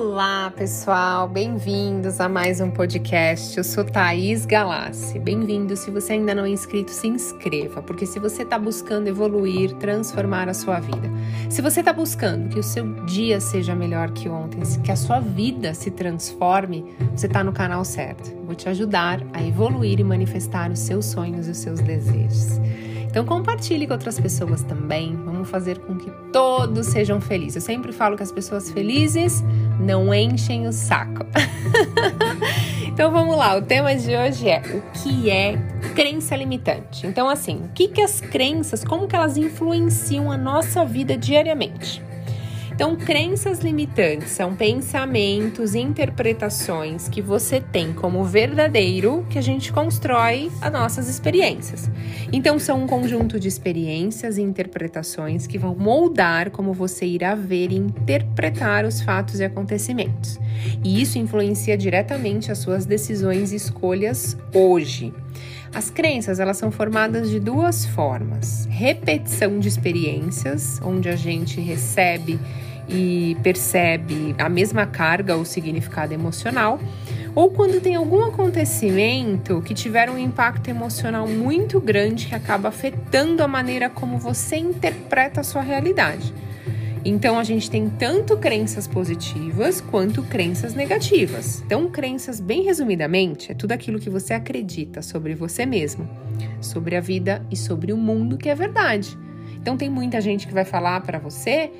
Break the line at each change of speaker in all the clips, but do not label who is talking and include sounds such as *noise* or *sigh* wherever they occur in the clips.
Olá, pessoal, bem-vindos a mais um podcast. Eu sou Thaís Galassi. Bem-vindo. Se você ainda não é inscrito, se inscreva, porque se você está buscando evoluir, transformar a sua vida, se você está buscando que o seu dia seja melhor que ontem, que a sua vida se transforme, você está no canal certo. Vou te ajudar a evoluir e manifestar os seus sonhos e os seus desejos. Então compartilhe com outras pessoas também. Vamos fazer com que todos sejam felizes. Eu sempre falo que as pessoas felizes não enchem o saco. *laughs* então vamos lá, o tema de hoje é o que é crença limitante. Então assim, o que que as crenças, como que elas influenciam a nossa vida diariamente? Então, crenças limitantes são pensamentos e interpretações que você tem como verdadeiro que a gente constrói as nossas experiências. Então, são um conjunto de experiências e interpretações que vão moldar como você irá ver e interpretar os fatos e acontecimentos. E isso influencia diretamente as suas decisões e escolhas hoje. As crenças, elas são formadas de duas formas: repetição de experiências, onde a gente recebe e percebe a mesma carga ou significado emocional, ou quando tem algum acontecimento que tiver um impacto emocional muito grande que acaba afetando a maneira como você interpreta a sua realidade. Então a gente tem tanto crenças positivas quanto crenças negativas. Então, crenças, bem resumidamente, é tudo aquilo que você acredita sobre você mesmo, sobre a vida e sobre o mundo que é verdade. Então tem muita gente que vai falar para você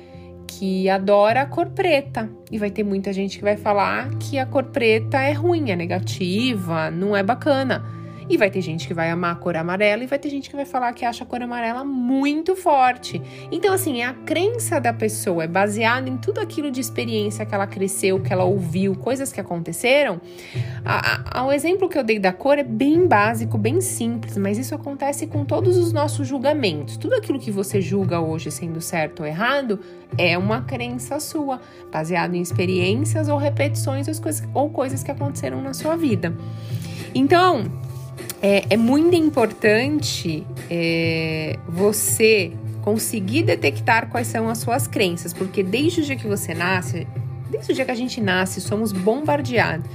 que adora a cor preta. E vai ter muita gente que vai falar que a cor preta é ruim, é negativa, não é bacana. E vai ter gente que vai amar a cor amarela e vai ter gente que vai falar que acha a cor amarela muito forte. Então, assim, a crença da pessoa é baseada em tudo aquilo de experiência que ela cresceu, que ela ouviu, coisas que aconteceram. A, a, o exemplo que eu dei da cor é bem básico, bem simples, mas isso acontece com todos os nossos julgamentos. Tudo aquilo que você julga hoje sendo certo ou errado é uma crença sua, baseado em experiências ou repetições coisas, ou coisas que aconteceram na sua vida. Então, é, é muito importante é, você conseguir detectar quais são as suas crenças, porque desde o dia que você nasce, desde o dia que a gente nasce, somos bombardeados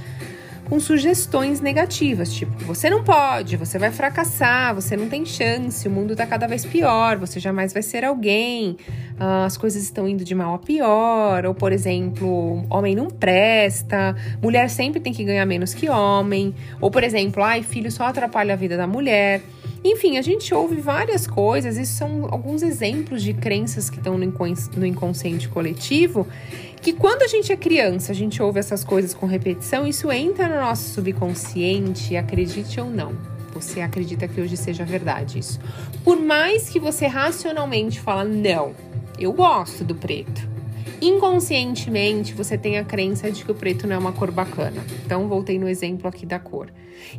com sugestões negativas, tipo, você não pode, você vai fracassar, você não tem chance, o mundo tá cada vez pior, você jamais vai ser alguém, uh, as coisas estão indo de mal a pior, ou por exemplo, homem não presta, mulher sempre tem que ganhar menos que homem, ou por exemplo, ai, filho só atrapalha a vida da mulher. Enfim, a gente ouve várias coisas, isso são alguns exemplos de crenças que estão no inconsciente coletivo que quando a gente é criança, a gente ouve essas coisas com repetição, isso entra no nosso subconsciente, acredite ou não. Você acredita que hoje seja verdade isso. Por mais que você racionalmente fala, não, eu gosto do preto inconscientemente você tem a crença de que o preto não é uma cor bacana. Então, voltei no exemplo aqui da cor.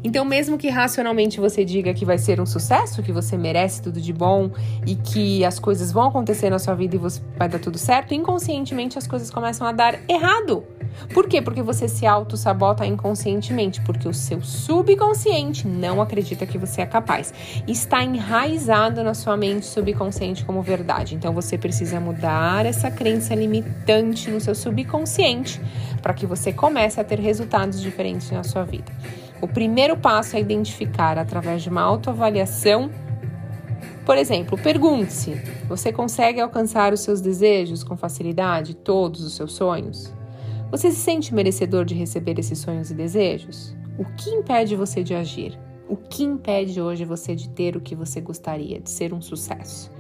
Então, mesmo que racionalmente você diga que vai ser um sucesso, que você merece tudo de bom e que as coisas vão acontecer na sua vida e você vai dar tudo certo, inconscientemente as coisas começam a dar errado. Por quê? Porque você se auto-sabota inconscientemente, porque o seu subconsciente não acredita que você é capaz. Está enraizado na sua mente subconsciente como verdade. Então você precisa mudar essa crença limitante no seu subconsciente para que você comece a ter resultados diferentes na sua vida. O primeiro passo é identificar através de uma autoavaliação por exemplo, pergunte-se: você consegue alcançar os seus desejos com facilidade, todos os seus sonhos? Você se sente merecedor de receber esses sonhos e desejos? O que impede você de agir? O que impede hoje você de ter o que você gostaria, de ser um sucesso?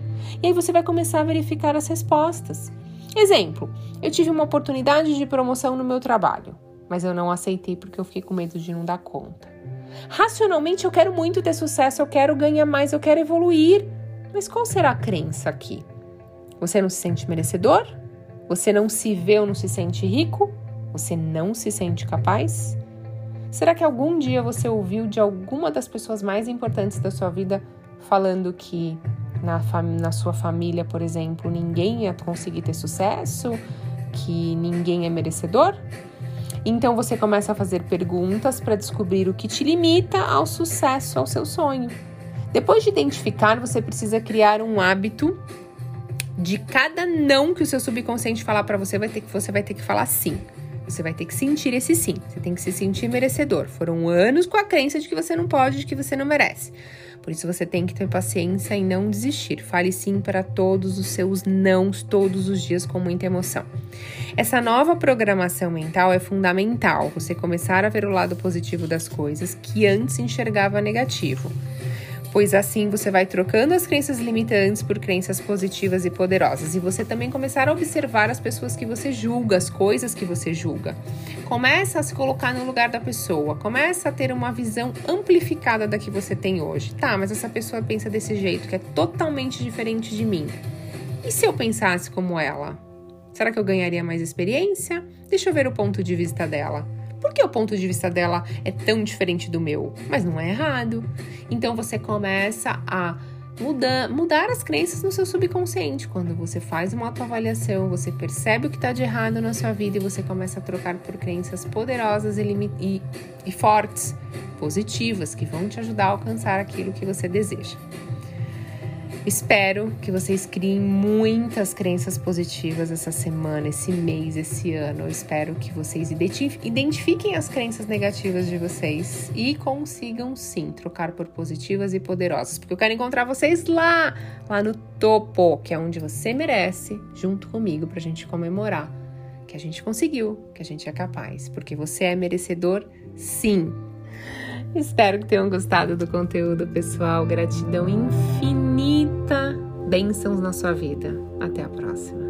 E aí você vai começar a verificar as respostas. Exemplo: eu tive uma oportunidade de promoção no meu trabalho, mas eu não aceitei porque eu fiquei com medo de não dar conta. Racionalmente eu quero muito ter sucesso, eu quero ganhar mais, eu quero evoluir. Mas qual será a crença aqui? Você não se sente merecedor? Você não se vê ou não se sente rico? Você não se sente capaz? Será que algum dia você ouviu de alguma das pessoas mais importantes da sua vida falando que na, na sua família, por exemplo, ninguém ia conseguir ter sucesso? Que ninguém é merecedor? Então você começa a fazer perguntas para descobrir o que te limita ao sucesso, ao seu sonho. Depois de identificar, você precisa criar um hábito de cada não que o seu subconsciente falar para você, vai ter que você vai ter que falar sim. Você vai ter que sentir esse sim. Você tem que se sentir merecedor. Foram anos com a crença de que você não pode, de que você não merece. Por isso você tem que ter paciência e não desistir. Fale sim para todos os seus nãos todos os dias com muita emoção. Essa nova programação mental é fundamental. Você começar a ver o lado positivo das coisas que antes enxergava negativo pois assim você vai trocando as crenças limitantes por crenças positivas e poderosas. E você também começar a observar as pessoas que você julga, as coisas que você julga. Começa a se colocar no lugar da pessoa, começa a ter uma visão amplificada da que você tem hoje. Tá, mas essa pessoa pensa desse jeito, que é totalmente diferente de mim. E se eu pensasse como ela? Será que eu ganharia mais experiência? Deixa eu ver o ponto de vista dela. Por que o ponto de vista dela é tão diferente do meu? Mas não é errado. Então você começa a mudar, mudar as crenças no seu subconsciente. Quando você faz uma autoavaliação, você percebe o que está de errado na sua vida e você começa a trocar por crenças poderosas e, e, e fortes, positivas, que vão te ajudar a alcançar aquilo que você deseja. Espero que vocês criem muitas crenças positivas essa semana, esse mês, esse ano. Eu espero que vocês identifiquem as crenças negativas de vocês e consigam sim trocar por positivas e poderosas, porque eu quero encontrar vocês lá, lá no topo, que é onde você merece, junto comigo, pra gente comemorar que a gente conseguiu, que a gente é capaz, porque você é merecedor, sim. Espero que tenham gostado do conteúdo, pessoal. Gratidão infinita. Bênçãos na sua vida. Até a próxima.